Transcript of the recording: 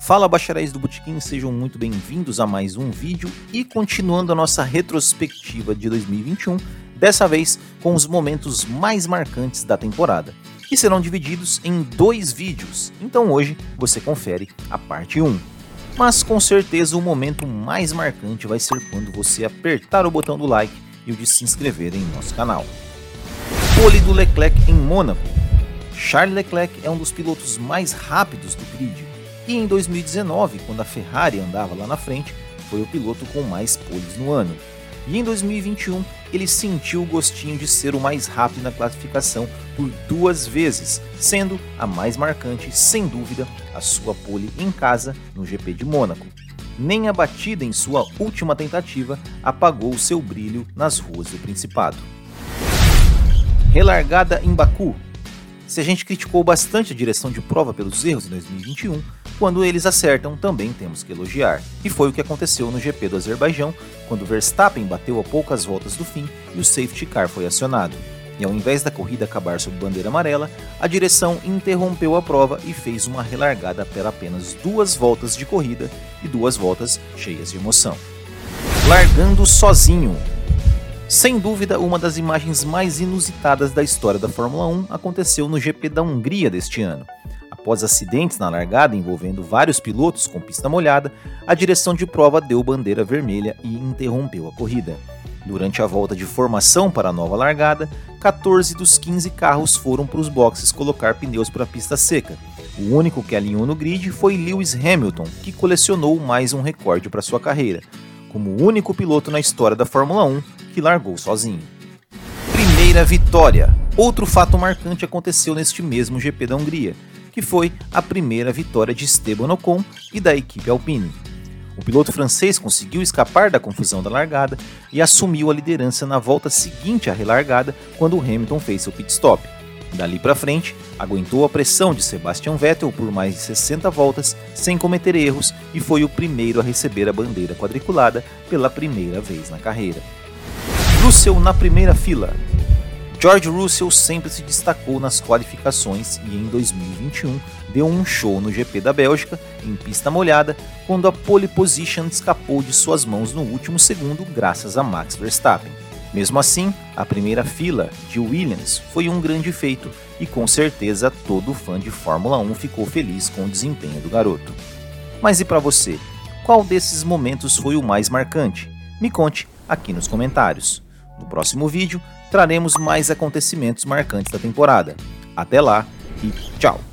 Fala bacharéis do Botequim, sejam muito bem-vindos a mais um vídeo e continuando a nossa retrospectiva de 2021, dessa vez com os momentos mais marcantes da temporada, que serão divididos em dois vídeos, então hoje você confere a parte 1. Mas com certeza o momento mais marcante vai ser quando você apertar o botão do like e o de se inscrever em nosso canal. Pole do Leclerc em Mônaco. Charles Leclerc é um dos pilotos mais rápidos do grid e em 2019, quando a Ferrari andava lá na frente, foi o piloto com mais poles no ano. E em 2021, ele sentiu o gostinho de ser o mais rápido na classificação por duas vezes, sendo a mais marcante, sem dúvida, a sua pole em casa no GP de Mônaco. Nem a batida em sua última tentativa apagou seu brilho nas ruas do Principado. Relargada em Baku. Se a gente criticou bastante a direção de prova pelos erros em 2021, quando eles acertam, também temos que elogiar. E foi o que aconteceu no GP do Azerbaijão, quando Verstappen bateu a poucas voltas do fim e o safety car foi acionado. E ao invés da corrida acabar sob bandeira amarela, a direção interrompeu a prova e fez uma relargada para apenas duas voltas de corrida e duas voltas cheias de emoção. Largando sozinho. Sem dúvida, uma das imagens mais inusitadas da história da Fórmula 1 aconteceu no GP da Hungria deste ano. Após acidentes na largada envolvendo vários pilotos com pista molhada, a direção de prova deu bandeira vermelha e interrompeu a corrida. Durante a volta de formação para a nova largada, 14 dos 15 carros foram para os boxes colocar pneus para a pista seca. O único que alinhou no grid foi Lewis Hamilton, que colecionou mais um recorde para sua carreira, como o único piloto na história da Fórmula 1 que largou sozinho. Primeira vitória. Outro fato marcante aconteceu neste mesmo GP da Hungria que foi a primeira vitória de Esteban Ocon e da equipe Alpine. O piloto francês conseguiu escapar da confusão da largada e assumiu a liderança na volta seguinte à relargada quando Hamilton fez seu pit stop. Dali para frente, aguentou a pressão de Sebastian Vettel por mais de 60 voltas sem cometer erros e foi o primeiro a receber a bandeira quadriculada pela primeira vez na carreira. Russell na primeira fila, George Russell sempre se destacou nas qualificações e em 2021 deu um show no GP da Bélgica, em pista molhada, quando a pole position escapou de suas mãos no último segundo graças a Max Verstappen. Mesmo assim, a primeira fila de Williams foi um grande feito e com certeza todo fã de Fórmula 1 ficou feliz com o desempenho do garoto. Mas e para você? Qual desses momentos foi o mais marcante? Me conte aqui nos comentários. No próximo vídeo, traremos mais acontecimentos marcantes da temporada. Até lá e tchau!